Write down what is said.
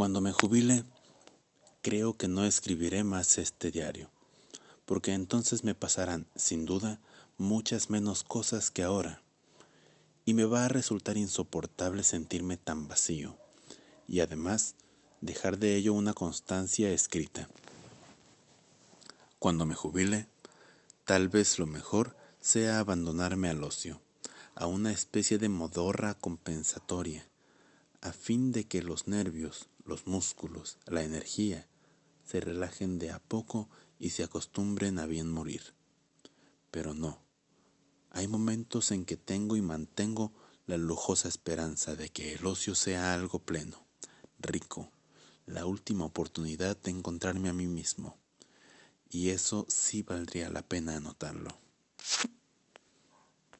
Cuando me jubile, creo que no escribiré más este diario, porque entonces me pasarán, sin duda, muchas menos cosas que ahora, y me va a resultar insoportable sentirme tan vacío, y además dejar de ello una constancia escrita. Cuando me jubile, tal vez lo mejor sea abandonarme al ocio, a una especie de modorra compensatoria, a fin de que los nervios, los músculos, la energía, se relajen de a poco y se acostumbren a bien morir. Pero no, hay momentos en que tengo y mantengo la lujosa esperanza de que el ocio sea algo pleno, rico, la última oportunidad de encontrarme a mí mismo. Y eso sí valdría la pena anotarlo.